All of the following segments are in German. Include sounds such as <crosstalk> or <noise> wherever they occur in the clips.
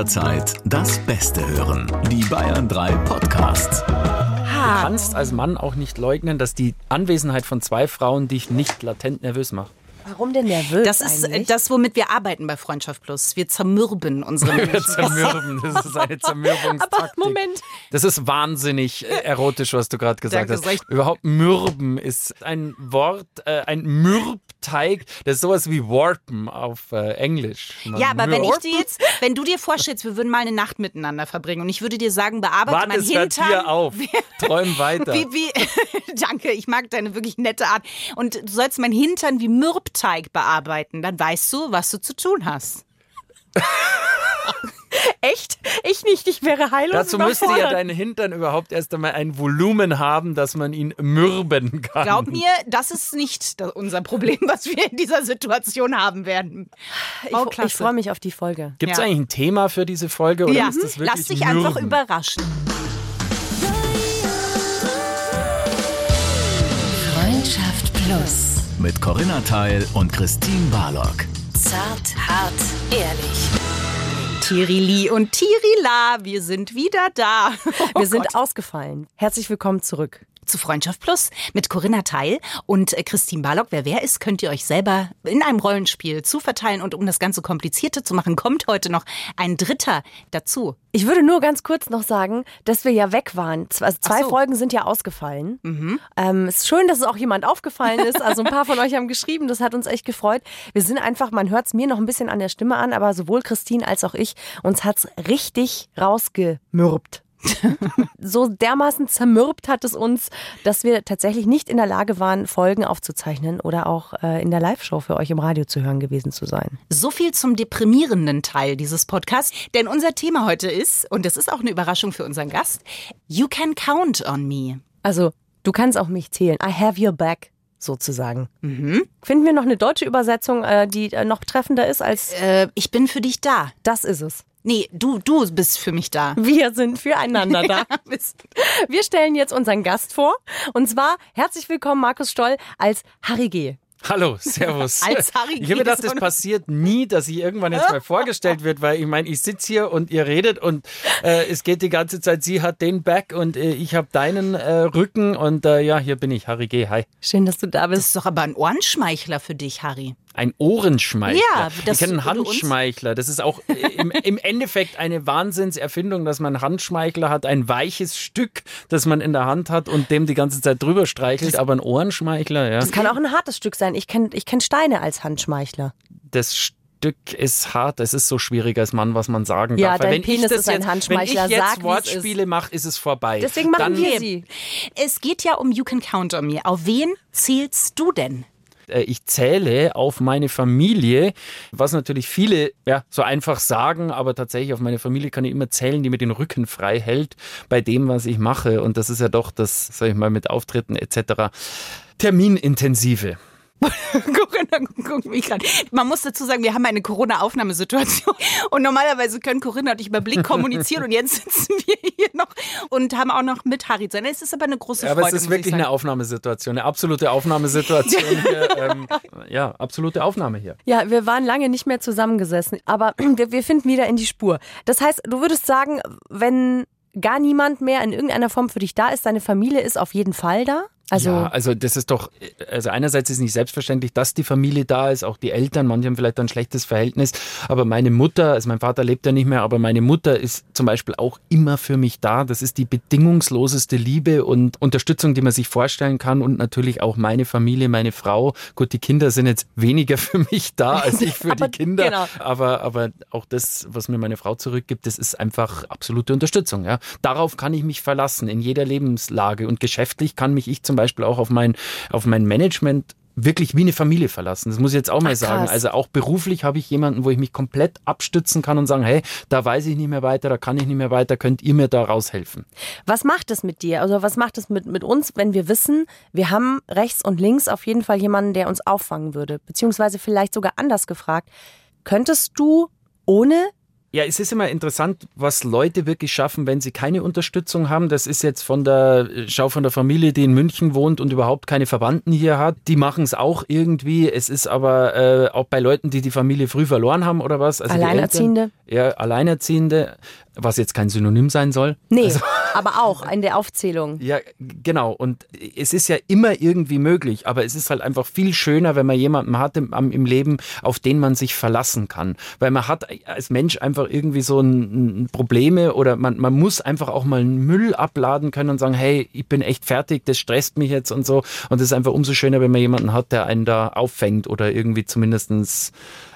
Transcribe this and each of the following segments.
jederzeit das Beste hören. Die Bayern 3 Podcasts. Du kannst als Mann auch nicht leugnen, dass die Anwesenheit von zwei Frauen dich nicht latent nervös macht. Warum denn nervös? Das ist eigentlich? das, womit wir arbeiten bei Freundschaft Plus. Wir zermürben unsere <laughs> Menschen. Zermürben, das ist eine <laughs> Zermürbungstaktik. Aber Moment. Das ist wahnsinnig äh, erotisch, was du gerade gesagt Danke, hast. recht. Überhaupt mürben ist ein Wort, äh, ein Mürbteig, das ist sowas wie warpen auf äh, Englisch. Man Ja, aber wenn ich dir jetzt, wenn du dir vorstellst, wir würden mal eine Nacht miteinander verbringen und ich würde dir sagen, bearbeite Warte, mein Hintern. hier auf. Träum weiter. <laughs> Wie, wie, danke, ich mag deine wirklich nette Art. Und du sollst mein Hintern wie Mürbteig bearbeiten. Dann weißt du, was du zu tun hast. <laughs> Echt? Ich nicht, ich wäre heillos Dazu müsste ja dein Hintern überhaupt erst einmal ein Volumen haben, dass man ihn mürben kann. Glaub mir, das ist nicht unser Problem, was wir in dieser Situation haben werden. Ich, Oh, ich klasse. freue mich auf die Folge. Gibt es Ja. eigentlich ein Thema für diese Folge oder Ja, ist das wirklich lass dich einfach mürben? überraschen. Freundschaft Plus. Mit Corinna Teil und Christine Barlock. Zart, hart, ehrlich. Tirili und Tirila, wir sind wieder da. <laughs> Oh Wir sind Gott. ausgefallen. Herzlich willkommen zurück. Zu Freundschaft Plus mit Corinna Teil und äh, Christine Barlock. Wer wer ist, könnt ihr euch selber in einem Rollenspiel zuverteilen. Und um das Ganze komplizierter zu machen, kommt heute noch ein Dritter dazu. Ich würde nur ganz kurz noch sagen, dass wir ja weg waren. Also zwei so. Folgen sind ja ausgefallen. Ähm, es ist schön, dass es auch jemand aufgefallen ist. Also ein paar von euch haben geschrieben, das hat uns echt gefreut. Wir sind einfach, man hört es mir noch ein bisschen an der Stimme an, aber sowohl Christine als auch ich, uns hat's richtig rausgemürbt. So dermaßen zermürbt hat es uns, dass wir tatsächlich nicht in der Lage waren, Folgen aufzuzeichnen oder auch äh, in der Live-Show für euch im Radio zu hören gewesen zu sein. So viel zum deprimierenden Teil dieses Podcasts. Denn unser Thema heute ist, und das ist auch eine Überraschung für unseren Gast, You can count on me. Also, du kannst auf mich zählen. I have your back, sozusagen. Finden wir noch eine deutsche Übersetzung, äh, die äh, noch treffender ist als Äh, ich bin für dich da. das ist es. Nee, du, du bist für mich da. Wir sind füreinander da. <laughs> Wir stellen jetzt unseren Gast vor. Und zwar herzlich willkommen, Markus Stoll, als Harry G. Hallo, servus. <laughs> Als Harry ich habe gedacht, das eine- passiert nie, dass ich irgendwann jetzt mal vorgestellt wird, weil ich meine, ich sitze hier und ihr redet und äh, es geht die ganze Zeit, sie hat den Back und äh, ich habe deinen äh, Rücken und äh, ja, hier bin ich, Harry G. Hi. Schön, dass du da Das bist. ist doch aber ein Ohrenschmeichler für dich, Harry. Ein Ohrenschmeichler. Ja, das- ich kenne einen du uns- Handschmeichler. Das ist auch <laughs> im, im Endeffekt eine Wahnsinnserfindung, dass man einen Handschmeichler hat, ein weiches Stück, das man in der Hand hat und dem die ganze Zeit drüber streichelt, aber ein Ohrenschmeichler, ja. Das kann auch ein hartes Stück sein. Ich kenne ich kenn Steine als Handschmeichler. das Stück ist hart. Es ist so schwierig als Mann, was man sagen Ja, darf. Dein wenn Penis ich das ist ein jetzt, Handschmeichler. Wenn ich Sag, jetzt es Wortspiele mache, ist es vorbei. Deswegen machen Dann, wir sie. Es geht ja um You can count on me. Auf wen zählst du denn? Äh, ich zähle auf meine Familie, was natürlich viele ja, so einfach sagen, aber tatsächlich auf meine Familie kann ich immer zählen, die mir den Rücken frei hält bei dem, was ich mache. Und das ist ja doch das, sag ich mal, mit Auftritten etc. Terminintensive. <laughs> Corinna guckt mich gerade. Man muss dazu sagen, wir haben eine Corona-Aufnahmesituation und normalerweise können Corinna und ich über Blick kommunizieren und jetzt sitzen wir hier noch und haben auch noch mit Harry sein. Es ist aber eine große Ja, aber Freude. es ist wirklich eine Aufnahmesituation, eine absolute Aufnahmesituation <laughs> hier. Ähm, ja, absolute Aufnahme hier. Ja, wir waren lange nicht mehr zusammengesessen, aber <clears throat> wir, wir finden wieder in die Spur. Das heißt, du würdest sagen, wenn gar niemand mehr in irgendeiner Form für dich da ist, deine Familie ist auf jeden Fall da? Also, ja, also das ist doch, also einerseits ist nicht selbstverständlich, dass die Familie da ist, auch die Eltern, manche haben vielleicht ein schlechtes Verhältnis, aber meine Mutter, also mein Vater lebt ja nicht mehr, aber meine Mutter ist zum Beispiel auch immer für mich da. Das ist die bedingungsloseste Liebe und Unterstützung, die man sich vorstellen kann und natürlich auch meine Familie, meine Frau. Gut, die Kinder sind jetzt weniger <laughs> für mich da als ich für Aber die Kinder, genau. aber, aber auch das, was mir meine Frau zurückgibt, das ist einfach absolute Unterstützung. Ja. Darauf kann ich mich verlassen in jeder Lebenslage und geschäftlich kann mich ich zum Beispiel auch auf mein, auf mein Management wirklich wie eine Familie verlassen. Das muss ich jetzt auch mal Ach, sagen. Also auch beruflich habe ich jemanden, wo ich mich komplett abstützen kann und sagen, hey, da weiß ich nicht mehr weiter, da kann ich nicht mehr weiter, könnt ihr mir da raushelfen? was macht es mit dir? Also, was macht es mit, mit uns, wenn wir wissen, wir haben rechts und links auf jeden Fall jemanden, der uns auffangen würde? Beziehungsweise vielleicht sogar anders gefragt, könntest du ohne Ja, es ist immer interessant, was Leute wirklich schaffen, wenn sie keine Unterstützung haben. Das ist jetzt von der Schau von der Familie, die in München wohnt und überhaupt keine Verwandten hier hat. Die machen es auch irgendwie. Es ist aber äh, auch bei Leuten, die die Familie früh verloren haben oder was. Also Alleinerziehende. Eltern, ja, Alleinerziehende, was jetzt kein Synonym sein soll. Nee, Also, aber auch in der Aufzählung. ja, genau. Und es ist ja immer irgendwie möglich, aber es ist halt einfach viel schöner, wenn man jemanden hat im, im Leben, auf den man sich verlassen kann. Weil man hat als Mensch einfach irgendwie so ein, ein Probleme oder man, man muss einfach auch mal einen Müll abladen können und sagen, hey, ich bin echt fertig, das stresst mich jetzt und so. Und es ist einfach umso schöner, wenn man jemanden hat, der einen da auffängt oder irgendwie zumindestens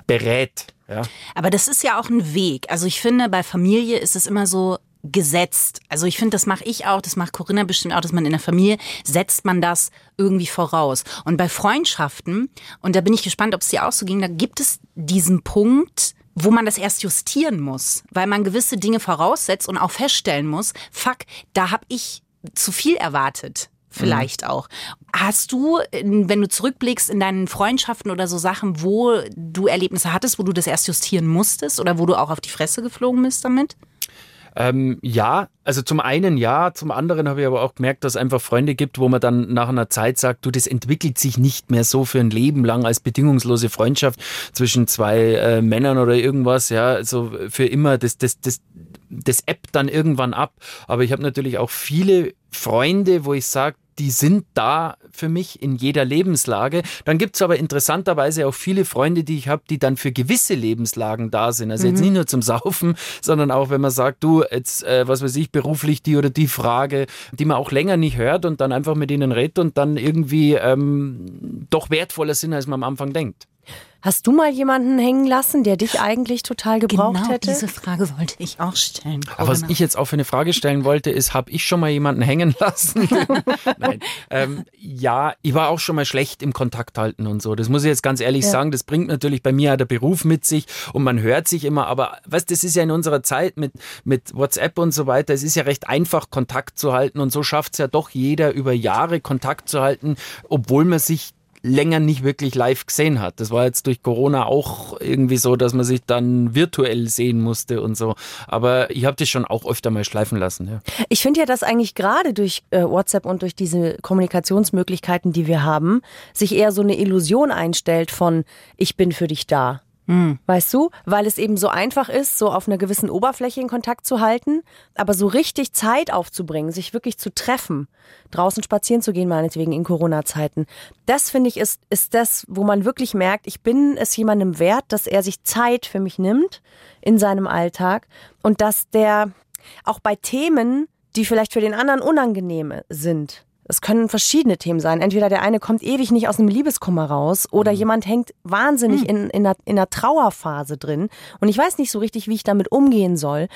berät. Ja. Aber das ist ja auch ein Weg. Also ich finde, bei Familie ist es immer so gesetzt. Also ich finde, das mache ich auch, das macht Corinna bestimmt auch, dass man in der Familie setzt man das irgendwie voraus. Und bei Freundschaften, und da bin ich gespannt, ob es dir auch so ging, da gibt es diesen Punkt, wo man das erst justieren muss, weil man gewisse Dinge voraussetzt und auch feststellen muss, fuck, da habe ich zu viel erwartet. Vielleicht auch. Hast du, wenn du zurückblickst in deinen Freundschaften oder so Sachen, wo du Erlebnisse hattest, wo du das erst justieren musstest oder wo du auch auf die Fresse geflogen bist damit? Ähm, ja, also zum einen ja, zum anderen habe ich aber auch gemerkt, dass es einfach Freunde gibt, wo man dann nach einer Zeit sagt, du, das entwickelt sich nicht mehr so für ein Leben lang als bedingungslose Freundschaft zwischen zwei äh, Männern oder irgendwas, ja, also für immer, das, das, das, das ebbt dann irgendwann ab. Aber ich habe natürlich auch viele Freunde, wo ich sage, die sind da für mich in jeder Lebenslage. Dann gibt's aber interessanterweise auch viele Freunde, die ich habe, die dann für gewisse Lebenslagen da sind. Also jetzt nicht nur zum Saufen, sondern auch, wenn man sagt, du, jetzt, äh, was weiß ich, beruflich die oder die Frage, die man auch länger nicht hört und dann einfach mit ihnen redet und dann irgendwie ähm, doch wertvoller sind, als man am Anfang denkt. Hast du mal jemanden hängen lassen, der dich eigentlich total gebraucht genau hätte? diese Frage wollte ich auch stellen. Aber was ich jetzt auch für eine Frage stellen wollte, ist, habe ich schon mal jemanden hängen <laughs> lassen? Nein. Ähm, ja, ich war auch schon mal schlecht im Kontakt halten und so. Das muss ich jetzt ganz ehrlich Ja. sagen. Das bringt natürlich bei mir auch der Beruf mit sich und man hört sich immer. Aber weißt, das ist ja in unserer Zeit mit, mit WhatsApp und so weiter. Es ist ja recht einfach, Kontakt zu halten und so schafft es ja doch jeder über Jahre Kontakt zu halten, obwohl man sich länger nicht wirklich live gesehen hat. Das war jetzt durch Corona auch irgendwie so, dass man sich dann virtuell sehen musste und so. Aber ich habe das schon auch öfter mal schleifen lassen. Ja. Ich finde ja, dass eigentlich gerade durch äh, WhatsApp und durch diese Kommunikationsmöglichkeiten, die wir haben, sich eher so eine Illusion einstellt von ich bin für dich da. Weißt du? Weil es eben so einfach ist, so auf einer gewissen Oberfläche in Kontakt zu halten, aber so richtig Zeit aufzubringen, sich wirklich zu treffen, draußen spazieren zu gehen, meinetwegen in Corona-Zeiten. Das finde ich ist, ist das, wo man wirklich merkt, ich bin es jemandem wert, dass er sich Zeit für mich nimmt in seinem Alltag und dass der auch bei Themen, die vielleicht für den anderen unangenehm sind. Es können verschiedene Themen sein. Entweder der eine kommt ewig nicht aus einem Liebeskummer raus oder jemand hängt wahnsinnig in, in, einer, in einer Trauerphase drin und ich weiß nicht so richtig, wie ich damit umgehen soll.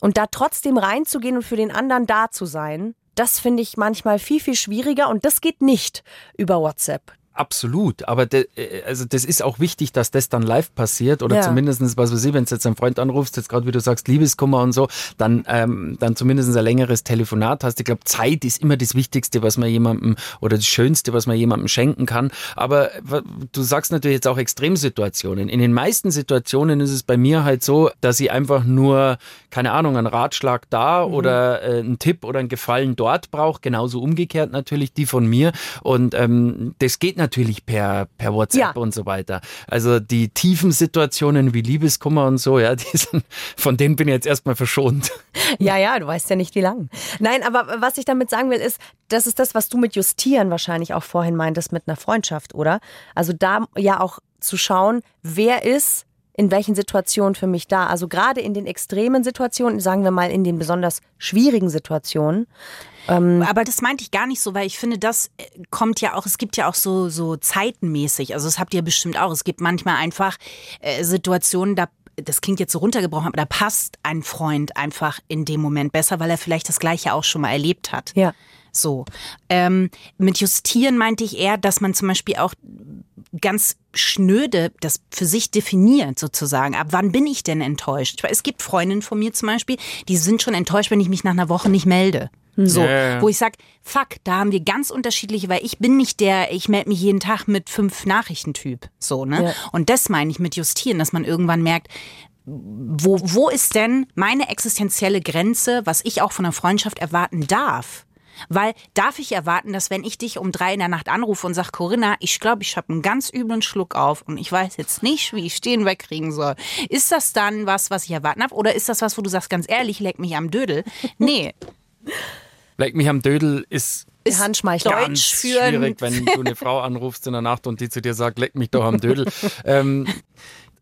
Und da trotzdem reinzugehen und für den anderen da zu sein, das finde ich manchmal viel, viel schwieriger und das geht nicht über WhatsApp. Absolut, aber de, äh, also das ist auch wichtig, dass das dann live passiert oder Ja. zumindestens was weiß ich, wenn du jetzt einen Freund anrufst, jetzt gerade wie du sagst, Liebeskummer und so, dann, ähm, dann zumindest ein längeres Telefonat hast. Ich glaube, Zeit ist immer das Wichtigste, was man jemandem oder das Schönste, was man jemandem schenken kann. Aber du sagst natürlich jetzt auch Extremsituationen. In den meisten Situationen ist es bei mir halt so, dass ich einfach nur, keine Ahnung, einen Ratschlag da oder äh, einen Tipp oder einen Gefallen dort brauche. Genauso umgekehrt natürlich die von mir. Und ähm, das geht natürlich per, per WhatsApp Ja. und so weiter. Also die tiefen Situationen wie Liebeskummer und so, ja, <laughs> sind, von denen bin ich jetzt erstmal verschont. <laughs> Ja, ja, du weißt ja nicht, wie lang. Nein, aber was ich damit sagen will, ist, das ist das, was du mit Justieren wahrscheinlich auch vorhin meintest mit einer Freundschaft, oder? Also da ja auch zu schauen, wer ist in welchen Situationen für mich da. Also gerade in den extremen Situationen, sagen wir mal in den besonders schwierigen Situationen. Aber das meinte ich gar nicht so, weil ich finde, das äh, kommt ja auch, es gibt ja auch so, so zeitenmäßig, also das habt ihr bestimmt auch. Es gibt manchmal einfach äh, Situationen, da das klingt jetzt so runtergebrochen, aber da passt ein Freund einfach in dem Moment besser, weil er vielleicht das Gleiche auch schon mal erlebt hat. Ja. So. Ähm, mit Justieren meinte ich eher, dass man zum Beispiel auch ganz schnöde das für sich definiert sozusagen. Ab wann bin ich denn enttäuscht? Weil Es gibt Freundinnen von mir zum Beispiel, die sind schon enttäuscht, wenn ich mich nach einer Woche nicht melde. So, Ja, ja. wo ich sag, fuck, da haben wir ganz unterschiedliche, weil ich bin nicht der, ich melde mich jeden Tag mit fünf Nachrichtentyp. So, ne? Ja. Und das meine ich mit justieren, dass man irgendwann merkt, wo, wo ist denn meine existenzielle Grenze, was ich auch von einer Freundschaft erwarten darf? Weil darf ich erwarten, dass wenn ich dich um drei in der Nacht anrufe und sage, Corinna, ich glaube, ich habe einen ganz üblen Schluck auf und ich weiß jetzt nicht, wie ich den wegkriegen soll. Ist das dann was, was ich erwarten habe? Oder ist das was, wo du sagst, ganz ehrlich, leck mich am Dödel? Nee. <laughs> Leck mich am Dödel ist Die Handschmeichler. Deutsch ganz für schwierig, wenn du eine Frau anrufst in der Nacht und die zu dir sagt, leck mich doch am Dödel. <laughs> ähm,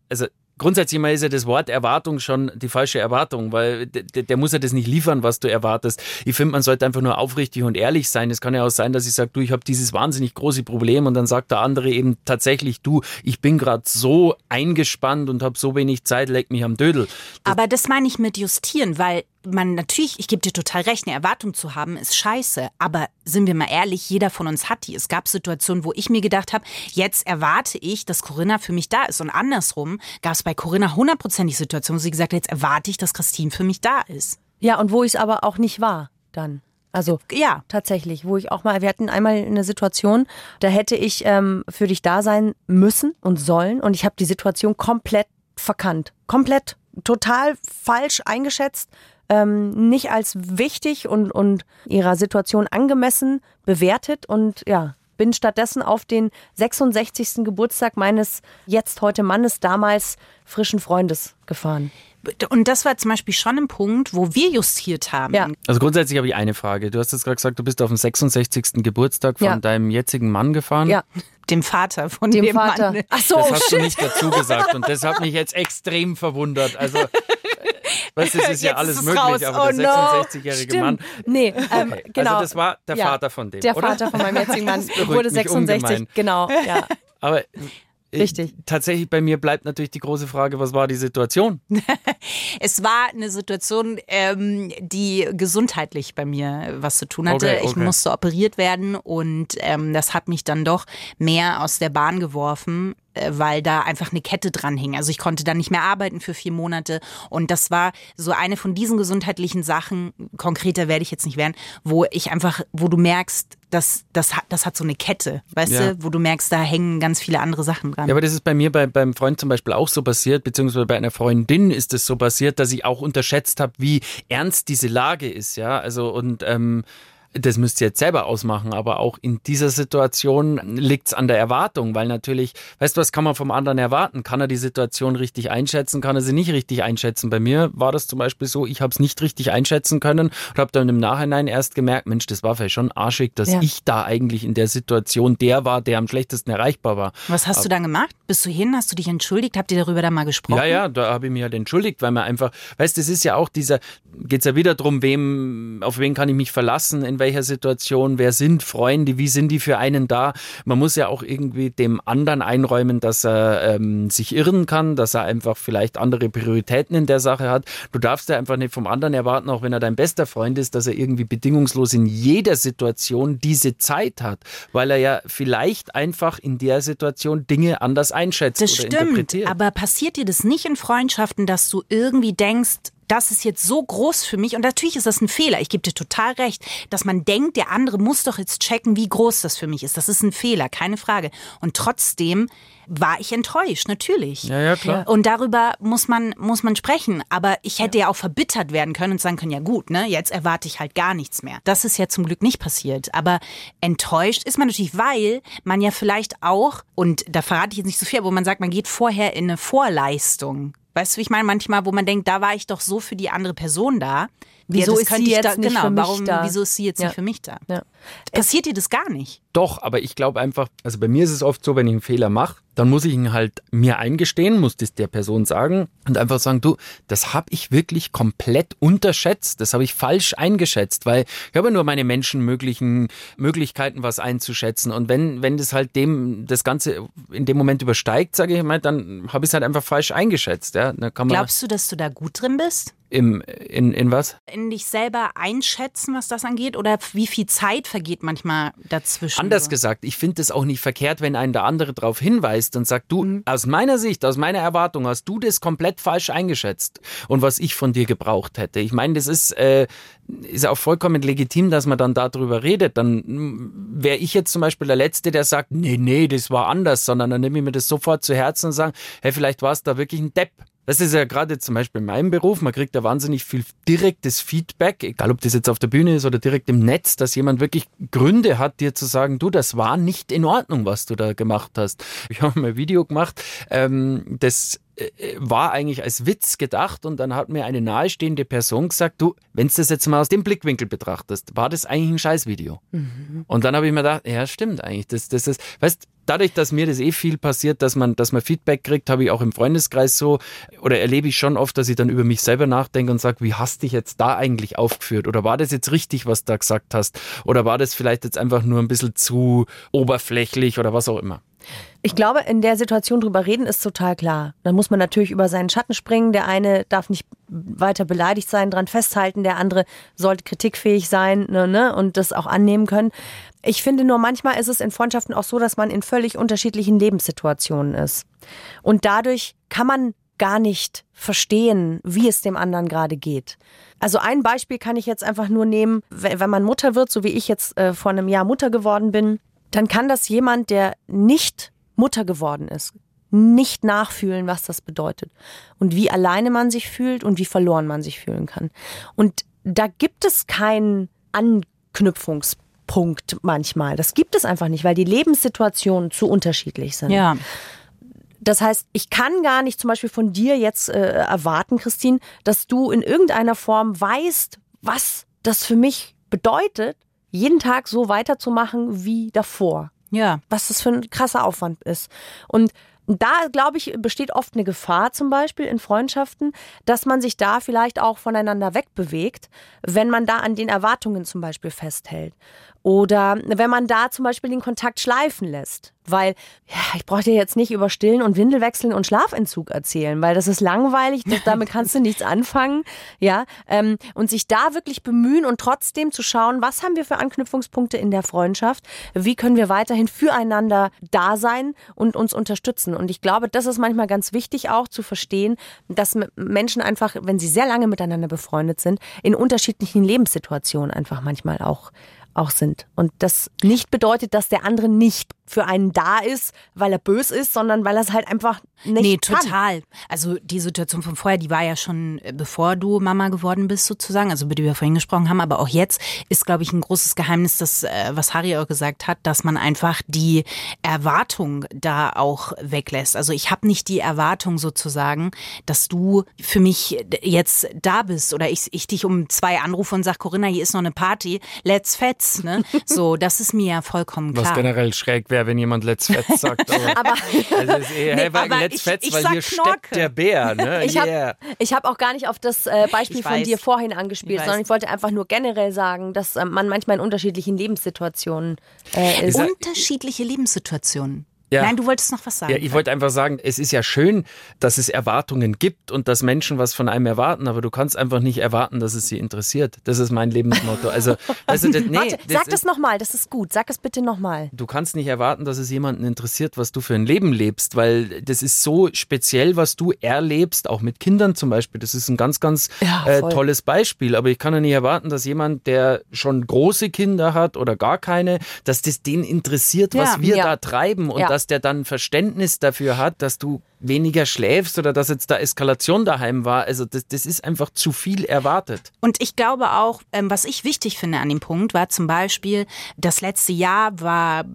also grundsätzlich mal ist ja das Wort Erwartung schon die falsche Erwartung, weil der, der muss ja das nicht liefern, was du erwartest. Ich finde, man sollte einfach nur aufrichtig und ehrlich sein. Es kann ja auch sein, dass ich sage, du, ich habe dieses wahnsinnig große Problem und dann sagt der andere eben tatsächlich, du, ich bin gerade so eingespannt und habe so wenig Zeit, leck mich am Dödel. Aber das meine ich mit justieren, weil man natürlich, ich gebe dir total recht, eine Erwartung zu haben, ist scheiße. Aber sind wir mal ehrlich, jeder von uns hat die. Es gab Situationen, wo ich mir gedacht habe, jetzt erwarte ich, dass Corinna für mich da ist. Und andersrum gab es bei Corinna hundertprozentig Situationen, wo sie gesagt hat, jetzt erwarte ich, dass Christine für mich da ist. Ja, und wo ich es aber auch nicht war dann. Also Ja. tatsächlich, wo ich auch mal, wir hatten einmal eine Situation, da hätte ich ähm, für dich da sein müssen und sollen und ich habe die Situation komplett verkannt. Komplett, total falsch eingeschätzt, ähm, nicht als wichtig und, und ihrer Situation angemessen bewertet und ja, bin stattdessen auf den 66. Geburtstag meines jetzt heute Mannes damals frischen Freundes gefahren. Und das war zum Beispiel schon ein Punkt, wo wir justiert haben. Ja. Also grundsätzlich habe ich eine Frage. Du hast jetzt gerade gesagt, du bist auf dem 66. Geburtstag von Ja. deinem jetzigen Mann gefahren. Ja, Dem Vater von dem, dem, Vater. Mann. Ach so, Das hast du shit. <laughs> nicht dazu gesagt und das hat mich jetzt extrem verwundert. Also, weißt du, es <laughs> ist ja alles ist möglich, raus. aber Oh der no. 66-jährige Mann. Stimmt. Nee, ähm, genau. Also das war der Ja. Vater von dem, Der oder? Vater von meinem jetzigen Mann <laughs> wurde mich 66. ungemein. Genau, ja. <laughs> Aber äh, Richtig. tatsächlich bei mir bleibt natürlich die große Frage, was war die Situation? Es war eine Situation, ähm, die gesundheitlich bei mir was zu tun hatte. Okay, Ich okay. musste operiert werden und ähm, das hat mich dann doch mehr aus der Bahn geworfen, äh, weil da einfach eine Kette dran hing. Also ich konnte dann nicht mehr arbeiten für vier Monate und das war so eine von diesen gesundheitlichen Sachen, konkreter werde ich jetzt nicht werden, wo ich einfach, wo du merkst, das, das, hat, das hat so eine Kette, weißt Ja. du, wo du merkst, da hängen ganz viele andere Sachen dran. Ja, aber das ist bei mir bei, beim Freund zum Beispiel auch so passiert, beziehungsweise bei einer Freundin ist es so passiert, dass ich auch unterschätzt habe, wie ernst diese Lage ist, ja. Also und ähm, das müsst ihr jetzt selber ausmachen, aber auch in dieser Situation liegt's an der Erwartung, weil natürlich, weißt du, was kann man vom anderen erwarten? Kann er die Situation richtig einschätzen, kann er sie nicht richtig einschätzen? Bei mir war das zum Beispiel so, ich habe es nicht richtig einschätzen können und habe dann im Nachhinein erst gemerkt, Mensch, das war vielleicht schon arschig, dass Ja. ich da eigentlich in der Situation der war, der am schlechtesten erreichbar war. Was hast du dann gemacht? Bist du hin? Hast du dich entschuldigt? Habt ihr darüber dann mal gesprochen? Ja, ja, da habe ich mich halt entschuldigt, weil man einfach, weißt, das ist ja auch dieser, geht's ja wieder drum, wem, auf wen kann ich mich verlassen, in welcher Situation, wer sind Freunde, wie sind die für einen da? Man muss ja auch irgendwie dem anderen einräumen, dass er ähm, sich irren kann, dass er einfach vielleicht andere Prioritäten in der Sache hat. Du darfst ja einfach nicht vom anderen erwarten, auch wenn er dein bester Freund ist, dass er irgendwie bedingungslos in jeder Situation diese Zeit hat, weil er ja vielleicht einfach in der Situation Dinge anders einschätzt Das oder stimmt, interpretiert. aber passiert dir das nicht in Freundschaften, dass du irgendwie denkst, das ist jetzt so groß für mich und natürlich ist das ein Fehler. Ich gebe dir total recht, dass man denkt, der andere muss doch jetzt checken, wie groß das für mich ist. Das ist ein Fehler, keine Frage. Und trotzdem war ich enttäuscht, natürlich. Ja, ja, klar. Und darüber muss man, muss man sprechen. Aber ich hätte ja. auch verbittert werden können und sagen können, ja gut, ne, jetzt erwarte ich halt gar nichts mehr. Das ist ja zum Glück nicht passiert. Aber enttäuscht ist man natürlich, weil man ja vielleicht auch, und da verrate ich jetzt nicht so viel, wo man sagt, man geht vorher in eine Vorleistung. Weißt du, wie ich meine? Manchmal, wo man denkt, da war ich doch so für die andere Person da. Wieso ist sie jetzt da, nicht genau, für mich warum, da? Wieso ist sie jetzt Ja. nicht für mich da? Ja. Passiert dir das gar nicht? Doch, aber ich glaube einfach, also bei mir ist es oft so, wenn ich einen Fehler mache, dann muss ich ihn halt mir eingestehen, muss das der Person sagen und einfach sagen, du, das habe ich wirklich komplett unterschätzt, das habe ich falsch eingeschätzt, weil ich habe nur meine menschenmöglichen Möglichkeiten, was einzuschätzen und wenn wenn das halt dem das Ganze in dem Moment übersteigt, sage ich mal, dann habe ich es halt einfach falsch eingeschätzt, ja. Glaubst du, dass du da gut drin bist? Im in in was? in dich selber einschätzen, was das angeht? Oder wie viel Zeit vergeht manchmal dazwischen? Anders so? gesagt, ich finde es auch nicht verkehrt, wenn einen der andere darauf hinweist und sagt, du, aus meiner Sicht, aus meiner Erwartung hast du das komplett falsch eingeschätzt und was ich von dir gebraucht hätte. Ich meine, das ist, äh, ist auch vollkommen legitim, dass man dann darüber redet. Dann wäre ich jetzt zum Beispiel der Letzte, der sagt, nee, nee, das war anders, sondern dann nehme ich mir das sofort zu Herzen und sage, hey, vielleicht war es da wirklich ein Depp. Das ist ja gerade zum Beispiel in meinem Beruf, man kriegt da wahnsinnig viel direktes Feedback, egal ob das jetzt auf der Bühne ist oder direkt im Netz, dass jemand wirklich Gründe hat, dir zu sagen, du, das war nicht in Ordnung, was du da gemacht hast. Ich habe mal ein Video gemacht, ähm, das war eigentlich als Witz gedacht und dann hat mir eine nahestehende Person gesagt, du, wenn du das jetzt mal aus dem Blickwinkel betrachtest, war das eigentlich ein Scheißvideo. Mhm. Und dann habe ich mir gedacht, ja, stimmt eigentlich. Das, das ist, weißt, dadurch, dass mir das eh viel passiert, dass man, dass man Feedback kriegt, habe ich auch im Freundeskreis so oder erlebe ich schon oft, dass ich dann über mich selber nachdenke und sage, wie hast dich jetzt da eigentlich aufgeführt? Oder war das jetzt richtig, was du da gesagt hast? Oder war das vielleicht jetzt einfach nur ein bisschen zu oberflächlich oder was auch immer? Ich glaube, in der Situation drüber reden ist total klar. Dann muss man natürlich über seinen Schatten springen. Der eine darf nicht weiter beleidigt sein, dran festhalten. Der andere sollte kritikfähig sein ne, ne, und das auch annehmen können. Ich finde nur, manchmal ist es in Freundschaften auch so, dass man in völlig unterschiedlichen Lebenssituationen ist. Und dadurch kann man gar nicht verstehen, wie es dem anderen gerade geht. Also ein Beispiel kann ich jetzt einfach nur nehmen, wenn man Mutter wird, so wie ich jetzt äh, vor einem Jahr Mutter geworden bin, dann kann das jemand, der nicht Mutter geworden ist, nicht nachfühlen, was das bedeutet und wie alleine man sich fühlt und wie verloren man sich fühlen kann. Und da gibt es keinen Anknüpfungspunkt. Punkt manchmal. Das gibt es einfach nicht, weil die Lebenssituationen zu unterschiedlich sind. Ja. Das heißt, ich kann gar nicht zum Beispiel von dir jetzt äh, erwarten, Christine, dass du in irgendeiner Form weißt, was das für mich bedeutet, jeden Tag so weiterzumachen wie davor. Ja. Was das für ein krasser Aufwand ist. Und da, glaube ich, besteht oft eine Gefahr zum Beispiel in Freundschaften, dass man sich da vielleicht auch voneinander wegbewegt, wenn man da an den Erwartungen zum Beispiel festhält. Oder wenn man da zum Beispiel den Kontakt schleifen lässt. Weil, ja, ich brauche dir jetzt nicht über Stillen und Windelwechseln und Schlafentzug erzählen, weil das ist langweilig, das, damit kannst du nichts anfangen. Ja, ähm, und sich da wirklich bemühen und trotzdem zu schauen, was haben wir für Anknüpfungspunkte in der Freundschaft? Wie können wir weiterhin füreinander da sein und uns unterstützen? Und ich glaube, das ist manchmal ganz wichtig auch zu verstehen, dass Menschen einfach, wenn sie sehr lange miteinander befreundet sind, in unterschiedlichen Lebenssituationen einfach manchmal auch auch sind. Und das nicht bedeutet, dass der andere nicht für einen da ist, weil er bös ist, sondern weil er es halt einfach nicht Nee, kann. total. Also die Situation von vorher, die war ja schon äh, bevor du Mama geworden bist sozusagen, also über die wir vorhin gesprochen haben, aber auch jetzt ist, glaube ich, ein großes Geheimnis, das, äh, was Harry auch gesagt hat, dass man einfach die Erwartung da auch weglässt. Also ich habe nicht die Erwartung sozusagen, dass du für mich jetzt da bist oder ich, ich dich um zwei anrufe und sag, Corinna, hier ist noch eine Party, let's fetz. Ne? So, das ist mir ja vollkommen klar. Was generell schräg wäre wenn jemand Let's Fetz sagt. Aber, <laughs> aber, also ist eher, nee, hey, Let's ich, Fetz, ich weil hier Knorke. steckt der Bär. Ne? <laughs> ich habe hab auch gar nicht auf das äh, Beispiel von dir vorhin angespielt, ich sondern ich wollte einfach nur generell sagen, dass äh, man manchmal in unterschiedlichen Lebenssituationen äh, ist. Unterschiedliche Lebenssituationen. Ja. Nein, du wolltest noch was sagen. Ja, ich wollte einfach sagen, es ist ja schön, dass es Erwartungen gibt und dass Menschen was von einem erwarten, aber du kannst einfach nicht erwarten, dass es sie interessiert. Das ist mein Lebensmotto. Also, <laughs> du, das, nee, Warte, das sag das nochmal, das ist gut. Sag es bitte nochmal. Du kannst nicht erwarten, dass es jemanden interessiert, was du für ein Leben lebst, weil das ist so speziell, was du erlebst, auch mit Kindern zum Beispiel. Das ist ein ganz, ganz ja, äh, tolles Beispiel. Aber ich kann ja nicht erwarten, dass jemand, der schon große Kinder hat oder gar keine, dass das den interessiert, was ja, wir da treiben und dass der dann Verständnis dafür hat, dass du weniger schläfst oder dass jetzt da Eskalation daheim war. Also das, das ist einfach zu viel erwartet. Und ich glaube auch, ähm, was ich wichtig finde an dem Punkt, war zum Beispiel, das letzte Jahr war, äh,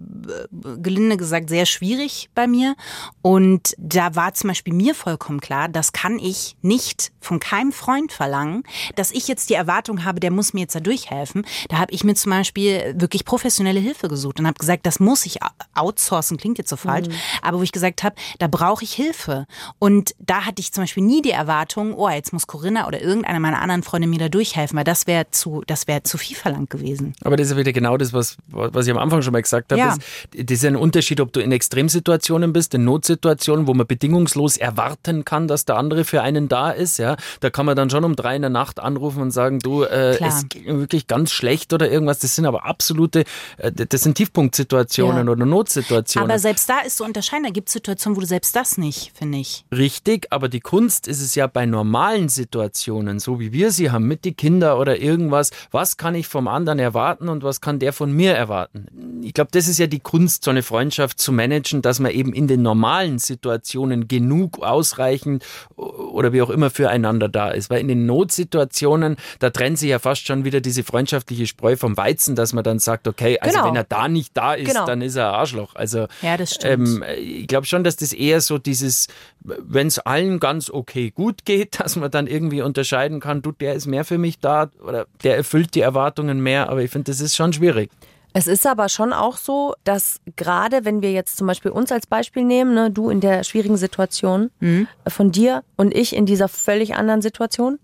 gelinde gesagt, sehr schwierig bei mir. Und da war zum Beispiel mir vollkommen klar, das kann ich nicht von keinem Freund verlangen, dass ich jetzt die Erwartung habe, der muss mir jetzt da durchhelfen. Da habe ich mir zum Beispiel wirklich professionelle Hilfe gesucht und habe gesagt, das muss ich outsourcen, klingt jetzt so falsch, mhm. aber wo ich gesagt habe, da brauche ich Hilfe Hilfe. Und da hatte ich zum Beispiel nie die Erwartung, oh, jetzt muss Corinna oder irgendeine meiner anderen Freunde mir da durchhelfen, weil das wäre zu, das wäre zu viel verlangt gewesen. Aber das ist ja wieder genau das, was, was ich am Anfang schon mal gesagt habe. Ja. Das, das ist ein Unterschied, ob du in Extremsituationen bist, in Notsituationen, wo man bedingungslos erwarten kann, dass der andere für einen da ist. Ja, da kann man dann schon um drei in der Nacht anrufen und sagen, du, äh, es geht wirklich ganz schlecht oder irgendwas. Das sind aber absolute, äh, das sind Tiefpunktsituationen ja. oder Notsituationen. Aber selbst da ist so unterscheiden. Da gibt es Situationen, wo du selbst das nicht finde ich. Richtig, aber die Kunst ist es ja bei normalen Situationen, so wie wir sie haben, mit den Kindern oder irgendwas, was kann ich vom anderen erwarten und was kann der von mir erwarten? Ich glaube, das ist ja die Kunst, so eine Freundschaft zu managen, dass man eben in den normalen Situationen genug ausreichend oder wie auch immer füreinander da ist. Weil in den Notsituationen, da trennt sich ja fast schon wieder diese freundschaftliche Spreu vom Weizen, dass man dann sagt, okay, also Genau. wenn er da nicht da ist, Genau. dann ist er ein Arschloch. Also Ja, das stimmt. ähm, ich glaube schon, dass das eher so dieses, wenn es allen ganz okay gut geht, <laughs> dass man dann irgendwie unterscheiden kann, du, der ist mehr für mich da oder der erfüllt die Erwartungen mehr, aber ich finde, das ist schon schwierig. Es ist aber schon auch so, dass gerade wenn wir jetzt zum Beispiel uns als Beispiel nehmen, ne, du in der schwierigen Situation Mhm. äh, von dir und ich in dieser völlig anderen Situation,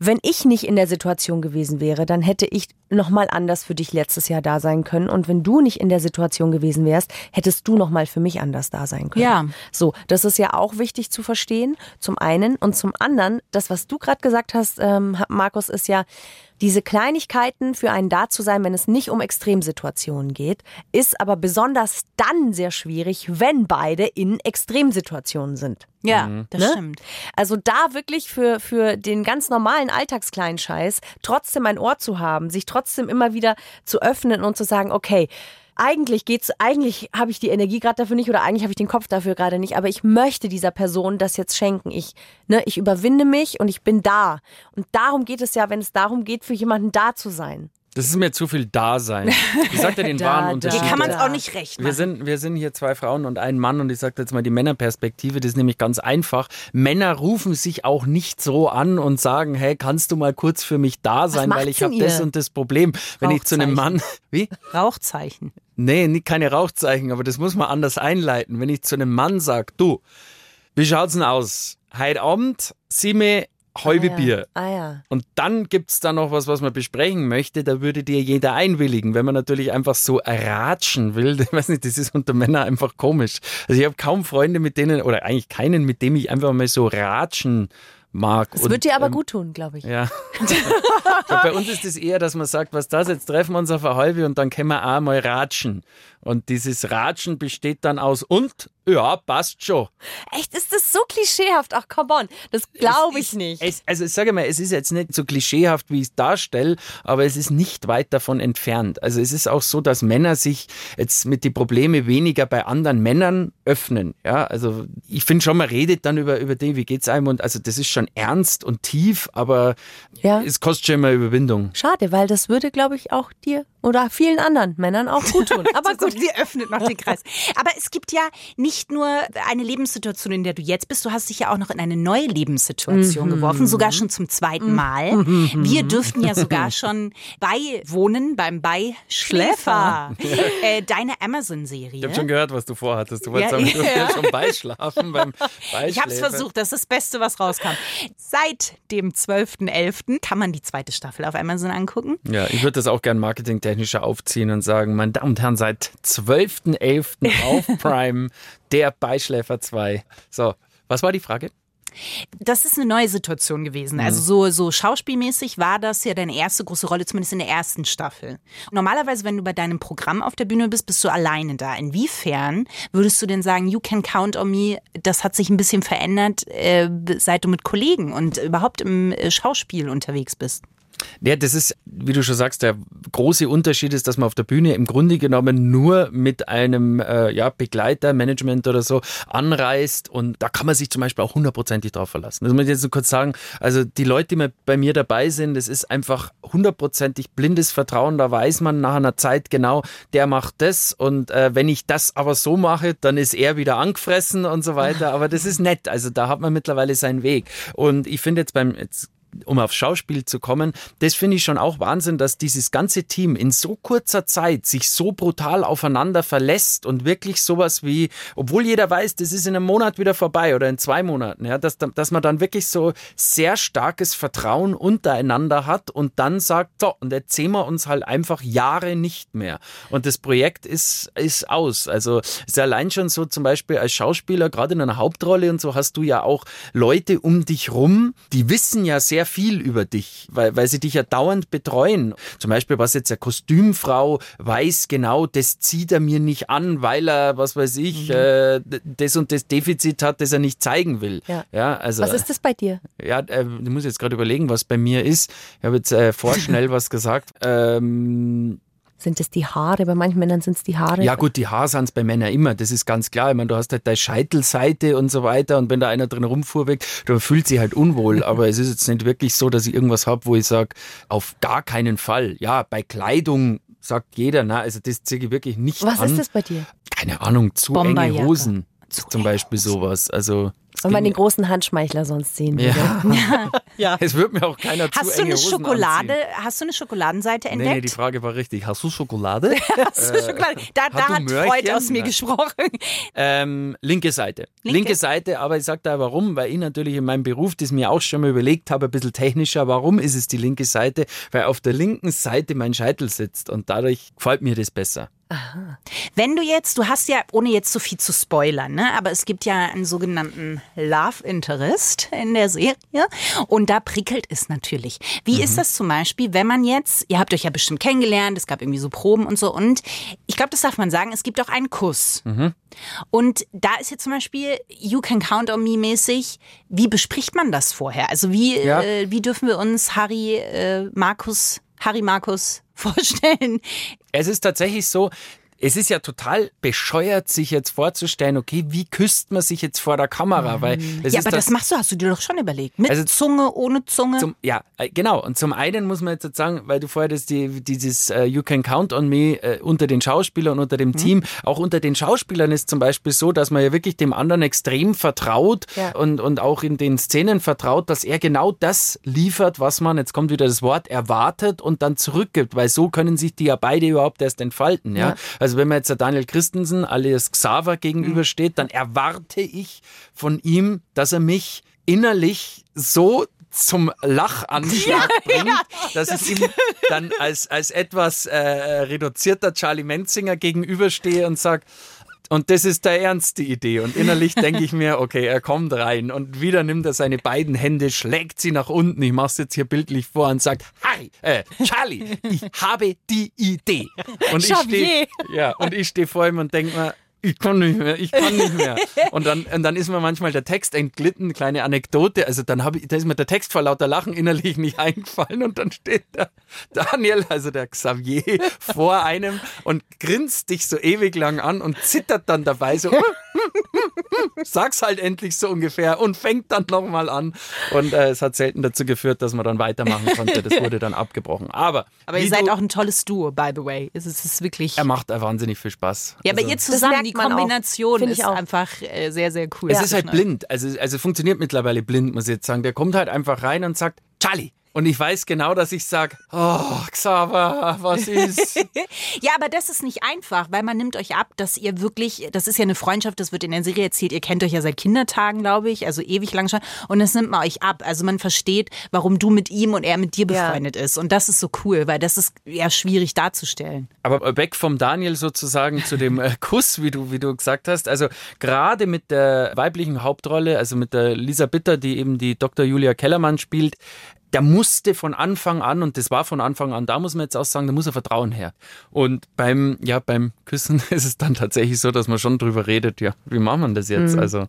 wenn ich nicht in der Situation gewesen wäre, dann hätte ich noch mal anders für dich letztes Jahr da sein können und wenn du nicht in der Situation gewesen wärst, hättest du noch mal für mich anders da sein können. Ja. So, das ist ja auch wichtig zu verstehen, zum einen und zum anderen, das was du gerade gesagt hast, ähm, Markus, ist ja diese Kleinigkeiten für einen da zu sein, wenn es nicht um Extremsituationen geht, ist aber besonders dann sehr schwierig, wenn beide in Extremsituationen sind. Ja, das Ne? stimmt. Also da wirklich für, für den ganz normalen alltagskleinen Scheiß trotzdem ein Ohr zu haben, sich trotzdem immer wieder zu öffnen und zu sagen, okay, eigentlich geht's, eigentlich habe ich die Energie gerade dafür nicht oder eigentlich habe ich den Kopf dafür gerade nicht, aber ich möchte dieser Person das jetzt schenken. Ich, ne, ich überwinde mich und ich bin da. Und darum geht es ja, wenn es darum geht, für jemanden da zu sein. Das ist mir zu viel Dasein. Ich sag dir den <laughs> Da, wahren. Unterschied. Hier kann man es auch nicht recht Wir machen. sind, wir sind hier zwei Frauen und ein Mann und ich sage jetzt mal die Männerperspektive, das ist nämlich ganz einfach. Männer rufen sich auch nicht so an und sagen, hey, kannst du mal kurz für mich da sein, weil ich habe das und das Problem. Wenn ich zu einem Mann, <laughs> wie? Rauchzeichen. Nee, keine Rauchzeichen, aber das muss man anders einleiten. Wenn ich zu einem Mann sag, du, wie schaut's denn aus? Heute Abend, sieh mir halbe ah, ja. Bier. Ah ja. Und dann gibt's da noch was, was man besprechen möchte, da würde dir jeder einwilligen. Wenn man natürlich einfach so ratschen will, <laughs> ich weiß nicht, das ist unter Männern einfach komisch. Also ich habe kaum Freunde, mit denen, oder eigentlich keinen, mit dem ich einfach mal so ratschen mag. Das Und, wird dir aber ähm, gut tun, glaube ich. <laughs> Ja. bei uns ist es eher, dass man sagt, was das, jetzt treffen wir uns auf eine halbe und dann können wir auch mal ratschen. Und dieses Ratschen besteht dann aus und, ja, passt schon. Echt, ist das so klischeehaft? Ach, come on. Das glaube ich ist- nicht. Es, also ich sage mal, es ist jetzt nicht so klischeehaft, wie ich es darstelle, aber es ist nicht weit davon entfernt. Also es ist auch so, dass Männer sich jetzt mit den Problemen weniger bei anderen Männern öffnen. Ja, also ich finde schon, man redet dann über, über den, wie geht's einem und also das ist schon ernst und tief, aber Ja. es kostet schon immer Überwindung. Schade, weil das würde, glaube ich, auch dir oder vielen anderen Männern auch gut tun. <laughs> Aber gut. Sie öffnet noch den Kreis. Aber es gibt ja nicht nur eine Lebenssituation, in der du jetzt bist, du hast dich ja auch noch in eine neue Lebenssituation geworfen, sogar schon zum zweiten Mal. Wir dürften ja sogar <laughs> schon beiwohnen beim Beischläfer. äh, deine Amazon-Serie. Ich habe schon gehört, was du vorhattest. Du wolltest Ja, sagen, du ja. willst schon beischlafen beim Beischläfer. Ich habe es versucht, das ist das Beste, was rauskam. Seit dem 12.11. kann man die zweite Staffel auf Amazon angucken. Ja, ich würde das auch gern marketingtechnischer aufziehen und sagen, meine Damen und Herren, seit 12.11. <laughs> auf Prime, der Beischläfer 2. So, was war die Frage? Das ist eine neue Situation gewesen. Also so, so schauspielmäßig war das ja deine erste große Rolle, zumindest in der ersten Staffel. Normalerweise, wenn du bei deinem Programm auf der Bühne bist, bist du alleine da. Inwiefern würdest du denn sagen, You Can Count on Me, das hat sich ein bisschen verändert, äh, seit du mit Kollegen und überhaupt im äh, Schauspiel unterwegs bist? Ja, das ist, wie du schon sagst, der große Unterschied ist, dass man auf der Bühne im Grunde genommen nur mit einem äh, ja, Begleiter, Management oder so anreist und da kann man sich zum Beispiel auch hundertprozentig drauf verlassen. Das muss ich jetzt nur kurz sagen. Also die Leute, die bei mir dabei sind, das ist einfach hundertprozentig blindes Vertrauen. Da weiß man nach einer Zeit genau, der macht das und äh, wenn ich das aber so mache, dann ist er wieder angefressen und so weiter. Aber das ist nett. Also da hat man mittlerweile seinen Weg. Und ich finde jetzt beim jetzt um aufs Schauspiel zu kommen, das finde ich schon auch Wahnsinn, dass dieses ganze Team in so kurzer Zeit sich so brutal aufeinander verlässt und wirklich sowas wie, obwohl jeder weiß, das ist in einem Monat wieder vorbei oder in zwei Monaten, ja, dass, dass man dann wirklich so sehr starkes Vertrauen untereinander hat und dann sagt, so, und jetzt sehen wir uns halt einfach Jahre nicht mehr. Und das Projekt ist, ist aus. Also ist allein schon so zum Beispiel als Schauspieler, gerade in einer Hauptrolle und so, hast du ja auch Leute um dich rum, die wissen ja sehr sehr viel über dich, weil, weil sie dich ja dauernd betreuen. Zum Beispiel, was jetzt eine Kostümfrau weiß genau, das zieht er mir nicht an, weil er, was weiß ich, Mhm. äh, das und das Defizit hat, das er nicht zeigen will. Ja. Ja, also, Was ist das bei dir? ja, äh, ich muss jetzt gerade überlegen, was bei mir ist. Ich habe jetzt äh, vorschnell <laughs> was gesagt. Ähm, Sind es die Haare? Bei manchen Männern sind es die Haare. ja gut, die Haare sind bei Männern immer, das ist ganz klar. Ich meine, du hast halt deine Scheitelseite und so weiter und wenn da einer drin rumfuhrwegt, dann fühlt sich halt unwohl. <laughs> Aber es ist jetzt nicht wirklich so, dass ich irgendwas habe, wo ich sage, auf gar keinen Fall. Ja, bei Kleidung sagt jeder, na, also das ziehe ich wirklich nicht Was an. ist das bei dir? Keine Ahnung, zu enge. Hosen. Zu zum Beispiel sowas. Also es Wenn man den großen Handschmeichler sonst sehen würde. <laughs> ja. <laughs> Es wird mir auch keiner zu Hast du enge eine Hosen Schokolade, anziehen. hast du eine Schokoladenseite Nee, nee, die entdeckt? Frage war richtig. Hast du Schokolade? <laughs> hast du Schokolade? Da, da hast du hat? Freud aus mir Nein. gesprochen. Ähm, linke Seite. Linke? Linke, Seite, aber ich sage da warum, weil ich natürlich in meinem Beruf, das mir auch schon mal überlegt habe, ein bisschen technischer, warum ist es die linke Seite? Weil auf der linken Seite mein Scheitel sitzt und dadurch gefällt mir das besser. Wenn du jetzt, du hast ja, ohne jetzt zu viel zu spoilern, ne, aber es gibt ja einen sogenannten Love Interest in der Serie und da prickelt es natürlich. Wie Mhm. ist das zum Beispiel, wenn man jetzt, ihr habt euch ja bestimmt kennengelernt, es gab irgendwie so Proben und so und ich glaube, das darf man sagen, es gibt auch einen Kuss. Mhm. Und da ist jetzt zum Beispiel You Can Count on Me mäßig, wie bespricht man das vorher? Also wie, Ja. äh, wie dürfen wir uns Harry, äh, Markus, Harry Markus <laughs> vorstellen? Es ist tatsächlich so, es ist ja total bescheuert, sich jetzt vorzustellen, okay, wie küsst man sich jetzt vor der Kamera? Weil es ja, aber das machst du, hast du dir doch schon überlegt. Mit Also Zunge, ohne Zunge. Zum, ja, äh, genau. Und zum einen muss man jetzt sagen, weil du vorher das, die, dieses äh, You Can Count on Me äh, unter den Schauspielern, unter dem Team, auch unter den Schauspielern ist zum Beispiel so, dass man ja wirklich dem anderen extrem vertraut Ja. und, und auch in den Szenen vertraut, dass er genau das liefert, was man, jetzt kommt wieder das Wort, erwartet und dann zurückgibt, weil so können sich die ja beide überhaupt erst entfalten. Ja? Ja. Also wenn man jetzt der Daniel Christensen alias Xaver gegenübersteht, dann erwarte ich von ihm, dass er mich innerlich so zum Lachanschlag <laughs> bringt, dass ich ihm dann als, als etwas äh, reduzierter Charlie Menzinger gegenüberstehe und sage, und das ist der ernste Idee. Und innerlich denke ich mir, okay, er kommt rein. Und wieder nimmt er seine beiden Hände, schlägt sie nach unten. Ich mache es jetzt hier bildlich vor und sagt, Harry, äh, Charlie, ich habe die Idee. Und ich stehe ja, und ich stehe vor ihm und denke mir, ich kann nicht mehr, ich kann nicht mehr. Und dann, und dann ist mir manchmal der Text entglitten, kleine Anekdote. Also dann habe ich, da ist mir der Text vor lauter Lachen innerlich nicht eingefallen und dann steht der Daniel, also der Xavier, vor einem und grinst dich so ewig lang an und zittert dann dabei so. <laughs> <laughs> Sag's halt endlich so ungefähr und fängt dann nochmal an. Und äh, es hat selten dazu geführt, dass man dann weitermachen konnte. Das wurde dann abgebrochen. Aber, aber ihr seid du, auch ein tolles Duo, by the way. Es ist, es ist wirklich. er macht wahnsinnig viel Spaß. ja, aber Also- ihr zusammen, die auch. Kombination Finde ich ist auch. einfach äh, sehr, sehr cool. Es ist halt blind. Also, also funktioniert mittlerweile blind, muss ich jetzt sagen. Der kommt halt einfach rein und sagt, Charlie. Und ich weiß genau, dass ich sage, oh, Xaver, was ist? <laughs> Ja, aber das ist nicht einfach, weil man nimmt euch ab, dass ihr wirklich, das ist ja eine Freundschaft, das wird in der Serie erzählt, ihr kennt euch ja seit Kindertagen, glaube ich, also ewig lang schon. Und das nimmt man euch ab. Also man versteht, warum du mit ihm und er mit dir Ja. befreundet ist. Und das ist so cool, weil das ist ja schwierig darzustellen. Aber weg vom Daniel sozusagen zu dem äh, <laughs> Kuss, wie du, wie du gesagt hast. Also gerade mit der weiblichen Hauptrolle, also mit der Lisa Bitter, die eben die Dr. Julia Kellermann spielt, der musste von Anfang an, und das war von Anfang an, da muss man jetzt auch sagen, da muss er Vertrauen her. Und beim, ja, beim Küssen <laughs> ist es dann tatsächlich so, dass man schon drüber redet, ja, wie machen wir das jetzt? Also,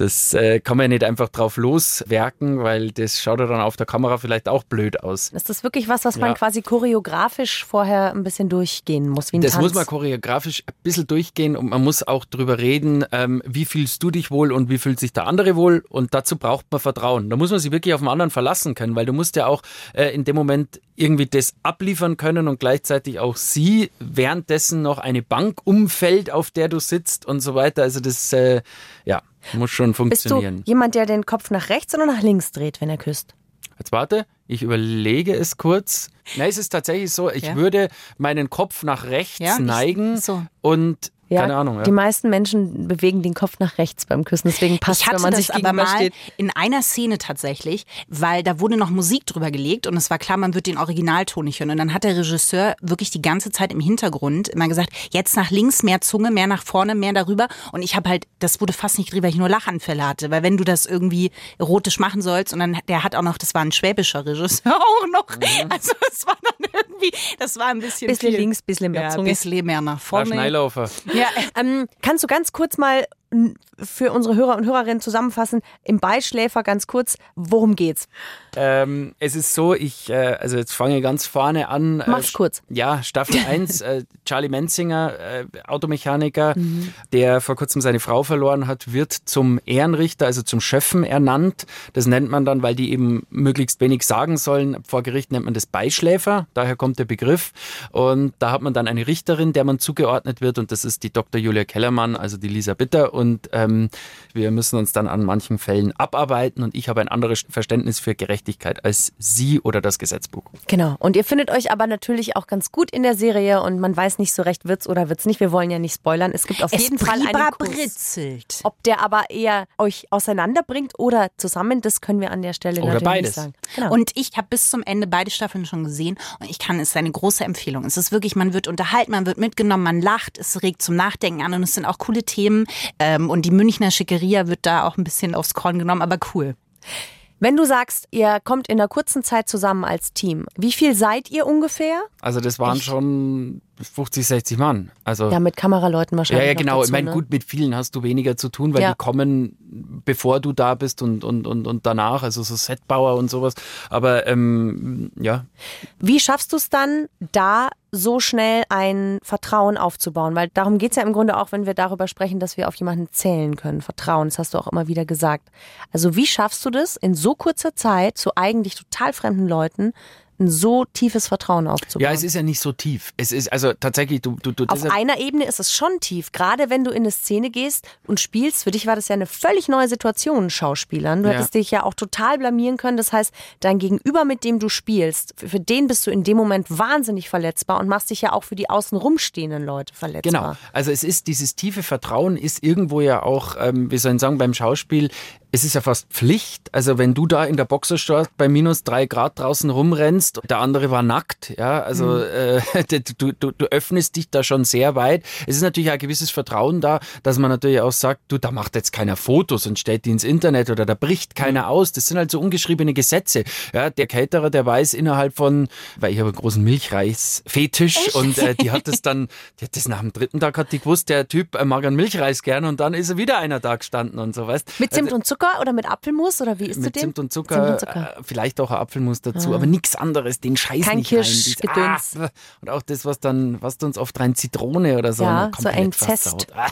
das äh, kann man ja nicht einfach drauf loswerken, weil das schaut ja dann auf der Kamera vielleicht auch blöd aus. Ist das wirklich was, was man Ja. quasi choreografisch vorher ein bisschen durchgehen muss, wie ein Das Tanz? muss man choreografisch ein bisschen durchgehen und man muss auch drüber reden, ähm, wie fühlst du dich wohl und wie fühlt sich der andere wohl und dazu braucht man Vertrauen. Da muss man sich wirklich auf den anderen verlassen können, weil du musst ja auch äh, in dem Moment irgendwie das abliefern können und gleichzeitig auch sie währenddessen noch eine Bank umfällt, auf der du sitzt und so weiter. Also das, äh, ja, muss schon Bist du funktionieren. jemand, der den Kopf nach rechts oder nach links dreht, wenn er küsst? Jetzt warte, ich überlege es kurz. Nein, es ist tatsächlich so, ich Ja. würde meinen Kopf nach rechts Ja, ich- neigen so. und Ja, Keine Ahnung. Ja. Die meisten Menschen bewegen den Kopf nach rechts beim Küssen, deswegen passt, ich hatte wenn man das sich aber mal steht. in einer Szene tatsächlich, weil da wurde noch Musik drüber gelegt und es war klar, man wird den Originalton nicht hören. Und dann hat der Regisseur wirklich die ganze Zeit im Hintergrund immer gesagt, jetzt nach links mehr Zunge, mehr nach vorne, mehr darüber. Und ich habe halt, das wurde fast nicht geredet, weil ich nur Lachanfälle hatte. Weil wenn du das irgendwie erotisch machen sollst und dann, der hat auch noch, das war ein schwäbischer Regisseur <laughs> auch noch. Also es war dann irgendwie, das war ein bisschen Bisschen viel. links, bisschen mehr ja, Zunge. bisschen mehr nach War vorne. Ja, Ähm, kannst du ganz kurz mal für unsere Hörer und Hörerinnen zusammenfassen, im Beischläfer ganz kurz, worum geht's? Ähm, es ist so, ich, äh, also jetzt fange ich ganz vorne an. Mach's Äh, kurz. Ja, Staffel <laughs> 1, äh, Charlie Menzinger, äh, Automechaniker, Mhm. der vor kurzem seine Frau verloren hat, wird zum Ehrenrichter, also zum Schöffen ernannt. Das nennt man dann, weil die eben möglichst wenig sagen sollen. Vor Gericht nennt man das Beischläfer, daher kommt der Begriff. Und da hat man dann eine Richterin, der man zugeordnet wird und das ist die Dr. Julia Kellermann, also die Lisa Bitter. Und ähm, wir müssen uns dann an manchen Fällen abarbeiten und ich habe ein anderes Verständnis für Gerechtigkeit als Sie oder das Gesetzbuch. Genau. Und ihr findet euch aber natürlich auch ganz gut in der Serie und man weiß nicht so recht, wird's oder wird's nicht. Wir wollen ja nicht spoilern. Es gibt auf es jeden Fall einen Kuss. britzelt. Ob der aber eher euch auseinanderbringt oder zusammen, das können wir an der Stelle Oder natürlich beides. nicht sagen. Genau. Und ich habe bis zum Ende beide Staffeln schon gesehen und ich kann, es ist eine große Empfehlung. Es ist wirklich, man wird unterhalten, man wird mitgenommen, man lacht, es regt zum Nachdenken an und es sind auch coole Themen. Ähm, und die Münchner Schickeria wird da auch ein bisschen aufs Korn genommen, aber cool. Wenn du sagst, ihr kommt in einer kurzen Zeit zusammen als Team, wie viel seid ihr ungefähr? Also das waren schon 50, 60 Mann. Also Ja, mit Kameraleuten ja, wahrscheinlich. ja, noch genau. Dazu, ich meine, ne? gut, mit vielen hast du weniger zu tun, weil Ja. die kommen, bevor du da bist und, und, und, und danach, also so Setbauer und sowas. Aber ähm, ja, Wie schaffst du es dann, da so schnell ein Vertrauen aufzubauen? Weil darum geht's ja im Grunde auch, wenn wir darüber sprechen, dass wir auf jemanden zählen können. Vertrauen, das hast du auch immer wieder gesagt. Also wie schaffst du das, in so kurzer Zeit zu eigentlich total fremden Leuten ein so tiefes Vertrauen aufzubauen? ja, es ist ja nicht so tief. Es ist also tatsächlich, du, du, du Auf einer Ebene ist es schon tief. Gerade wenn du in eine Szene gehst und spielst, für dich war das ja eine völlig neue Situation, Schauspielern. Du Ja. hättest dich ja auch total blamieren können. Das heißt, dein Gegenüber, mit dem du spielst, für- den bist du in dem Moment wahnsinnig verletzbar und machst dich ja auch für die außen rumstehenden Leute verletzbar. Genau. Also es ist dieses tiefe Vertrauen ist irgendwo ja auch, ähm, wie soll ich sagen, beim Schauspiel, es ist ja fast Pflicht. Also wenn du da in der Boxershort bei minus drei Grad draußen rumrennst, der andere war nackt, ja, also äh, <laughs> du, du, du öffnest dich da schon sehr weit. Es ist natürlich ein gewisses Vertrauen da, dass man natürlich auch sagt, du, da macht jetzt keiner Fotos und stellt die ins Internet oder da bricht keiner aus. Das sind halt so ungeschriebene Gesetze. Ja, der Caterer, der weiß innerhalb von, weil ich habe einen großen Milchreis-Fetisch und äh, die hat das dann, <laughs> die hat das nach dem dritten Tag hat die gewusst, der Typ äh, mag einen Milchreis gern und dann ist er wieder einer da gestanden und so, weißt Mit Zimt Also, und Zucker oder mit Apfelmus oder wie isst mit du den? Zimt und Zucker, Zimt und Zucker. Ah. Äh, vielleicht auch ein Apfelmus dazu, aber nichts anderes, den Scheiß Kein nicht rein. Kirschgedöns. Dieses, ah, und auch das, was dann, was du uns oft rein Zitrone oder so. Ja, so ein Zest. Ah.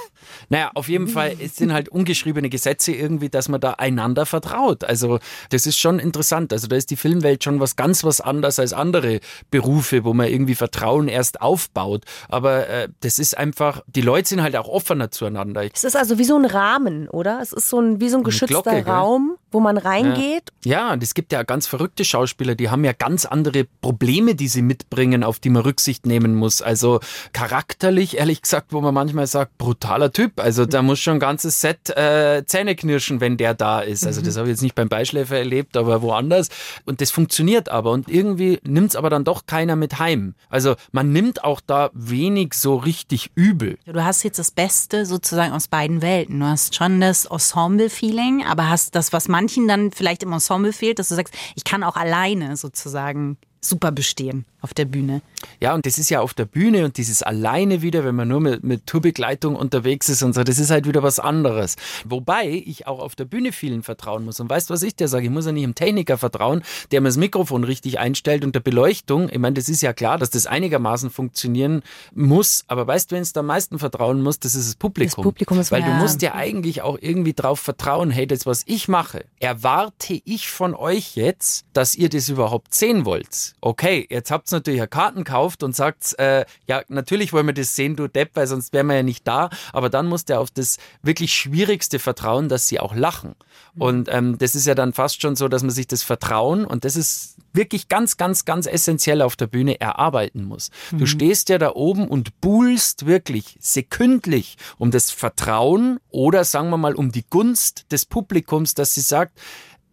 Naja, auf jeden Fall, es sind halt ungeschriebene Gesetze irgendwie, dass man da einander vertraut. Also das ist schon interessant. Also da ist die Filmwelt schon was ganz was anderes als andere Berufe, wo man irgendwie Vertrauen erst aufbaut. Aber äh, das ist einfach, die Leute sind halt auch offener zueinander. Es ist also wie so ein Rahmen, oder? Es ist so ein, wie so ein geschützter Glocke, gell? Wo man reingeht. Ja, und es gibt ja ganz verrückte Schauspieler, die haben ja ganz andere Probleme, die sie mitbringen, auf die man Rücksicht nehmen muss. Also charakterlich, ehrlich gesagt, wo man manchmal sagt, brutaler Typ. Also da muss schon ein ganzes Set äh, Zähne knirschen, wenn der da ist. Also das habe ich jetzt nicht beim Beischläfer erlebt, aber woanders. Und das funktioniert aber. Und irgendwie nimmt es aber dann doch keiner mit heim. Also man nimmt auch da wenig so richtig übel. Du hast jetzt das Beste sozusagen aus beiden Welten. Du hast schon das Ensemble-Feeling, aber hast das, was manchen dann vielleicht im Ensemble fehlt, dass du sagst, ich kann auch alleine sozusagen super bestehen auf der Bühne. Ja, und das ist ja auf der Bühne und dieses alleine wieder, wenn man nur mit, mit Tourbegleitung unterwegs ist und so, das ist halt wieder was anderes. Wobei ich auch auf der Bühne vielen vertrauen muss. Und weißt du, was ich dir sage? Ich muss ja nicht dem Techniker vertrauen, der mir das Mikrofon richtig einstellt und der Beleuchtung. Ich meine, das ist ja klar, dass das einigermaßen funktionieren muss. Aber weißt du, wenn es am meisten vertrauen muss, das ist das Publikum. Das Publikum ist Weil du musst ja eigentlich auch irgendwie drauf vertrauen, hey, das, was ich mache, erwarte ich von euch jetzt, dass ihr das überhaupt sehen wollt. Okay, jetzt habt ihr natürlich eine Karten kauft und sagt, äh, ja, natürlich wollen wir das sehen, du Depp, weil sonst wären wir ja nicht da. Aber dann muss der auf das wirklich Schwierigste vertrauen, dass sie auch lachen. Und ähm, das ist ja dann fast schon so, dass man sich das Vertrauen, und das ist wirklich ganz, ganz, ganz essentiell auf der Bühne, erarbeiten muss. Du stehst ja da oben und buhlst wirklich sekündlich um das Vertrauen oder sagen wir mal um die Gunst des Publikums, dass sie sagt,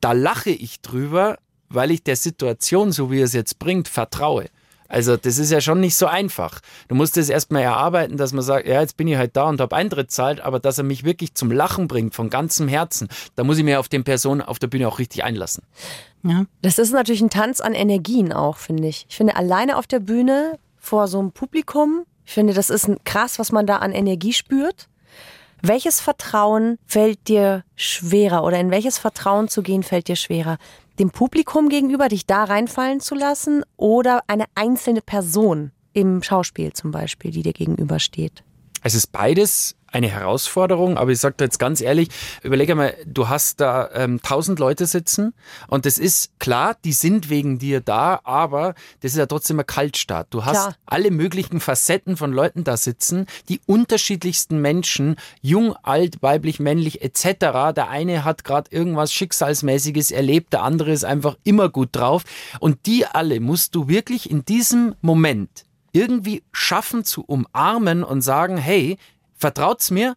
da lache ich drüber, weil ich der Situation, so wie es jetzt bringt, vertraue. Also das ist ja schon nicht so einfach. Du musst es erstmal erarbeiten, dass man sagt, ja, jetzt bin ich halt da und habe Eintritt zahlt, aber dass er mich wirklich zum Lachen bringt, von ganzem Herzen, da muss ich mir auf den Personen auf der Bühne auch richtig einlassen. Ja. Das ist natürlich ein Tanz an Energien auch, finde ich. Ich finde, alleine auf der Bühne vor so einem Publikum, ich finde, das ist ein- krass, was man da an Energie spürt. Welches Vertrauen fällt dir schwerer oder in welches Vertrauen zu gehen fällt dir schwerer? Dem Publikum gegenüber, dich da reinfallen zu lassen oder eine einzelne Person im Schauspiel zum Beispiel, die dir gegenübersteht? Es ist beides eine Herausforderung, aber ich sage dir jetzt ganz ehrlich, überlege mal, du hast da ähm, tausend Leute sitzen und das ist klar, die sind wegen dir da, aber das ist ja trotzdem ein Kaltstart. Du hast Klar. alle möglichen Facetten von Leuten da sitzen, die unterschiedlichsten Menschen, jung, alt, weiblich, männlich etc. Der eine hat gerade irgendwas Schicksalsmäßiges erlebt, der andere ist einfach immer gut drauf und die alle musst du wirklich in diesem Moment irgendwie schaffen zu umarmen und sagen, hey, vertraut's mir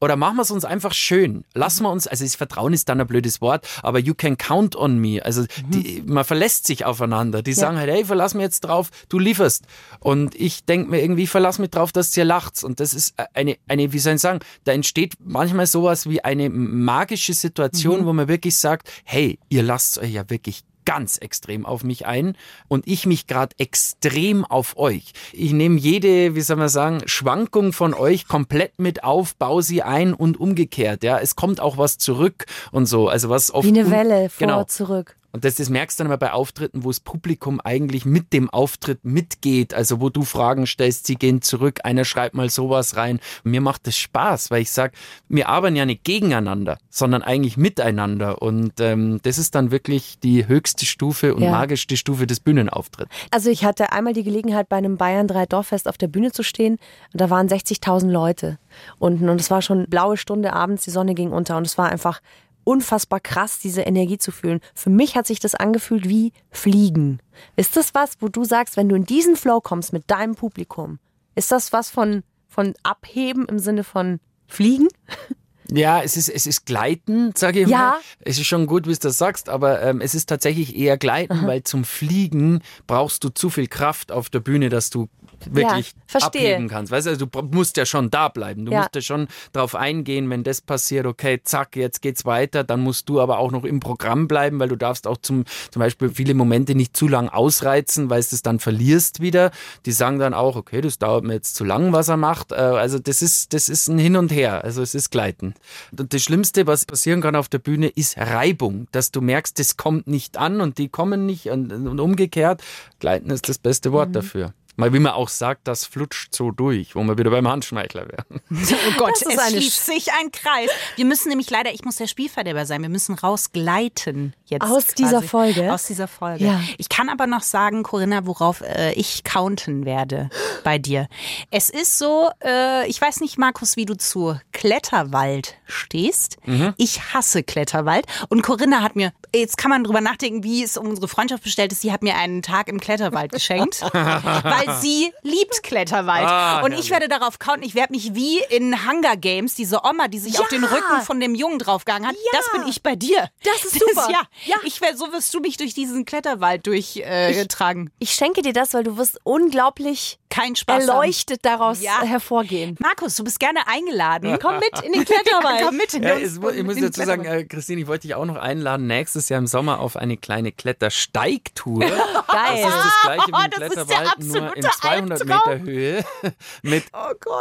oder machen wir es uns einfach schön. Lassen wir uns, also das Vertrauen ist dann ein blödes Wort, aber you can count on me. Also die, man verlässt sich aufeinander. Die sagen halt, hey, verlass mich jetzt drauf, du lieferst. Und ich denk mir irgendwie, verlass mich drauf, dass ihr lacht. Und das ist eine, eine, wie soll ich sagen, da entsteht manchmal sowas wie eine magische Situation, wo man wirklich sagt, hey, ihr lasst euch ja wirklich ganz extrem auf mich ein und ich mich gerade extrem auf euch. Ich nehme jede, wie soll man sagen, Schwankung von euch komplett mit auf, baue sie ein und umgekehrt. Ja, es kommt auch was zurück und so. Also was oft Wie eine Welle vor, Genau. zurück. Und das, das merkst du dann immer bei Auftritten, wo das Publikum eigentlich mit dem Auftritt mitgeht. Also wo du Fragen stellst, sie gehen zurück, einer schreibt mal sowas rein. Mir macht das Spaß, weil ich sag, wir arbeiten ja nicht gegeneinander, sondern eigentlich miteinander. Und ähm, das ist dann wirklich die höchste Stufe und Ja. magischste Stufe des Bühnenauftritts. Also ich hatte einmal die Gelegenheit, bei einem Bayern 3 Dorffest auf der Bühne zu stehen. Und da waren 60.000 Leute unten. Und es war schon blaue Stunde abends, die Sonne ging unter. Und es war einfach unfassbar krass, diese Energie zu fühlen. Für mich hat sich das angefühlt wie Fliegen. Ist das was, wo du sagst, wenn du in diesen Flow kommst mit deinem Publikum, ist das was von, von Abheben im Sinne von Fliegen? <laughs> Ja, es ist, es ist Gleiten, sage ich Ja. mal. Es ist schon gut, wie du das sagst, aber ähm, es ist tatsächlich eher Gleiten, weil zum Fliegen brauchst du zu viel Kraft auf der Bühne, dass du wirklich verstehe. abheben kannst. Weißt du, also du musst ja schon da bleiben. Du Ja. musst ja schon drauf eingehen, wenn das passiert, okay, zack, jetzt geht's weiter. Dann musst du aber auch noch im Programm bleiben, weil du darfst auch zum, zum Beispiel viele Momente nicht zu lang ausreizen, weil du es dann verlierst wieder. Die sagen dann auch, okay, das dauert mir jetzt zu lang, was er macht. Äh, Also das ist, das ist ein Hin und Her. Also es ist Gleiten. Und das Schlimmste, was passieren kann auf der Bühne, ist Reibung. Dass du merkst, das kommt nicht an und die kommen nicht und, und umgekehrt. Gleiten ist das beste Wort dafür. Mal wie man auch sagt, das flutscht so durch, wo wir wieder beim Handschmeichler wären. <laughs> Oh Gott, Das ist es eine schließt sich ein Kreis. Wir müssen nämlich leider, ich muss der Spielverderber sein, wir müssen rausgleiten jetzt. Aus quasi. dieser Folge? Aus dieser Folge. Ja. Ich kann aber noch sagen, Corinna, worauf äh, ich counten werde bei dir. Es ist so, äh, ich weiß nicht, Markus, wie du zu Kletterwald stehst. Mhm. Ich hasse Kletterwald. Und Corinna hat mir, jetzt kann man drüber nachdenken, wie es um unsere Freundschaft bestellt ist. Sie hat mir einen Tag im Kletterwald geschenkt, <laughs> weil <laughs> sie liebt Kletterwald. Ah, und ich werde darauf counten, ich werde mich wie in Hunger Games, diese Oma, die sich auf den Rücken von dem Jungen draufgegangen hat, das bin ich bei dir. Das ist <laughs> super. ja, Ja. Ich wär, so wirst du mich durch diesen Kletterwald durchtragen. Äh, tragen. Ich schenke dir das, weil du wirst unglaublich Kein Spaß. haben. erleuchtet daraus Ja. hervorgehen. Markus, du bist gerne eingeladen. Komm mit in den Kletterwald. <laughs> Komm mit in Ja, den- es, ich muss dazu sagen, äh, Christine, ich wollte dich auch noch einladen, nächstes Jahr im Sommer auf eine kleine Klettersteigtour. Geil. Das ist das gleiche wie im Das ist der Kletterwald, nur in absolute 200 Albtraum. Meter Höhe <laughs> mit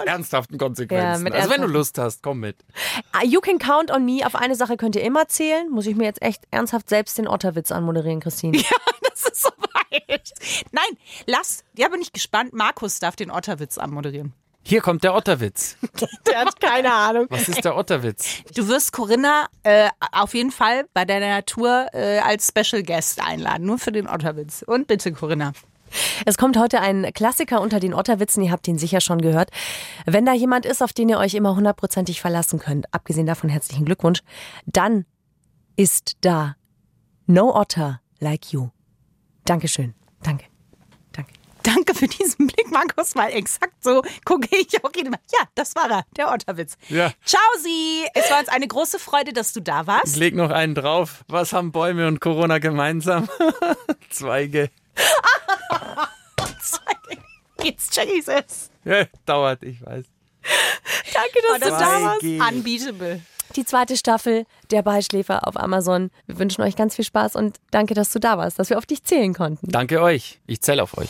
ernsthaften Konsequenzen. Ja, mit also wenn du Lust hast, komm mit. Ah, You can count on me. Auf eine Sache könnt ihr immer zählen. Muss ich mir jetzt echt ernsthaft selbst den Otterwitz anmoderieren, Christine. <laughs> Das ist soweit. Nein, lass. Ja, bin ich gespannt. Markus darf den Otterwitz anmoderieren. Hier kommt der Otterwitz. <laughs> Der hat keine Ahnung. Was ist der Otterwitz? Du wirst Corinna äh, auf jeden Fall bei deiner Tour äh, als Special Guest einladen, nur für den Otterwitz. Und bitte, Corinna. Es kommt heute ein Klassiker unter den Otterwitzen, ihr habt ihn sicher schon gehört. Wenn da jemand ist, auf den ihr euch immer hundertprozentig verlassen könnt, abgesehen davon herzlichen Glückwunsch, dann ist da No Otter Like You. Dankeschön. Danke. Danke. Danke für diesen Blick, Markus, weil exakt so gucke ich auch jeden Mal. Ja, das war er, der Otterwitz. Ja. Ciao, Sie. Es war uns eine große Freude, dass du da Ich warst. leg noch einen drauf. Was haben Bäume und Corona gemeinsam? <laughs> Zweige. It's Jesus. Ja, dauert, ich weiß. Danke, dass Das du da warst. Unbeatable. Die zweite Staffel der Beischläfer auf Amazon. Wir wünschen euch ganz viel Spaß und danke, dass du da warst, dass wir auf dich zählen konnten. Danke euch. Ich zähle auf euch.